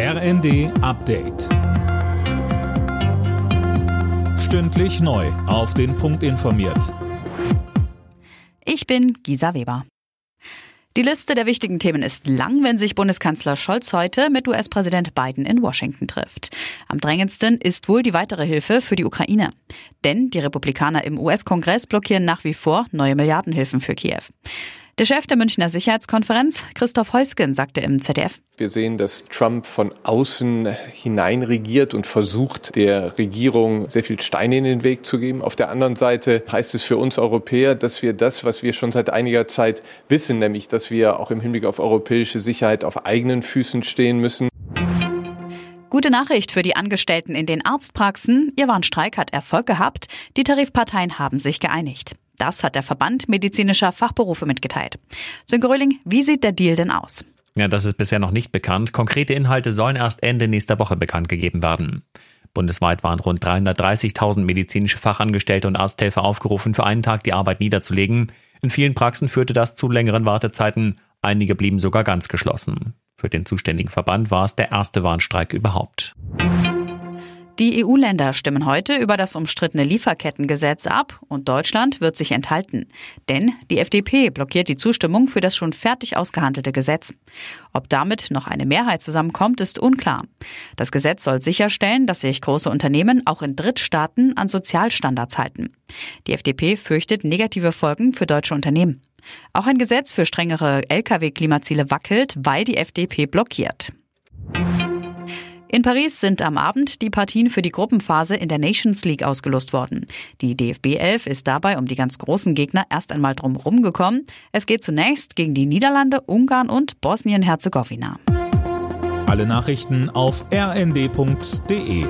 RND Update. Stündlich neu. Auf den Punkt informiert. Ich bin Gisa Weber. Die Liste der wichtigen Themen ist lang, wenn sich Bundeskanzler Scholz heute mit US-Präsident Biden in Washington trifft. Am drängendsten ist wohl die weitere Hilfe für die Ukraine. Denn die Republikaner im US-Kongress blockieren nach wie vor neue Milliardenhilfen für Kiew. Der Chef der Münchner Sicherheitskonferenz, Christoph Heusgen, sagte im ZDF. Wir sehen, dass Trump von außen hinein regiert und versucht, der Regierung sehr viel Steine in den Weg zu geben. Auf der anderen Seite heißt es für uns Europäer, dass wir das, was wir schon seit einiger Zeit wissen, nämlich, dass wir auch im Hinblick auf europäische Sicherheit auf eigenen Füßen stehen müssen. Gute Nachricht für die Angestellten in den Arztpraxen. Ihr Warnstreik hat Erfolg gehabt. Die Tarifparteien haben sich geeinigt. Das hat der Verband medizinischer Fachberufe mitgeteilt. Sönke Röhling, wie sieht der Deal denn aus? Ja, das ist bisher noch nicht bekannt. Konkrete Inhalte sollen erst Ende nächster Woche bekannt gegeben werden. Bundesweit waren rund 330.000 medizinische Fachangestellte und Arzthelfer aufgerufen, für einen Tag die Arbeit niederzulegen. In vielen Praxen führte das zu längeren Wartezeiten. Einige blieben sogar ganz geschlossen. Für den zuständigen Verband war es der erste Warnstreik überhaupt. Die EU-Länder stimmen heute über das umstrittene Lieferkettengesetz ab und Deutschland wird sich enthalten. Denn die FDP blockiert die Zustimmung für das schon fertig ausgehandelte Gesetz. Ob damit noch eine Mehrheit zusammenkommt, ist unklar. Das Gesetz soll sicherstellen, dass sich große Unternehmen auch in Drittstaaten an Sozialstandards halten. Die FDP fürchtet negative Folgen für deutsche Unternehmen. Auch ein Gesetz für strengere Lkw-Klimaziele wackelt, weil die FDP blockiert. In Paris sind am Abend die Partien für die Gruppenphase in der Nations League ausgelost worden. Die DFB 11 ist dabei um die ganz großen Gegner erst einmal drum rumgekommen. Es geht zunächst gegen die Niederlande, Ungarn und Bosnien-Herzegowina. Alle Nachrichten auf rnd.de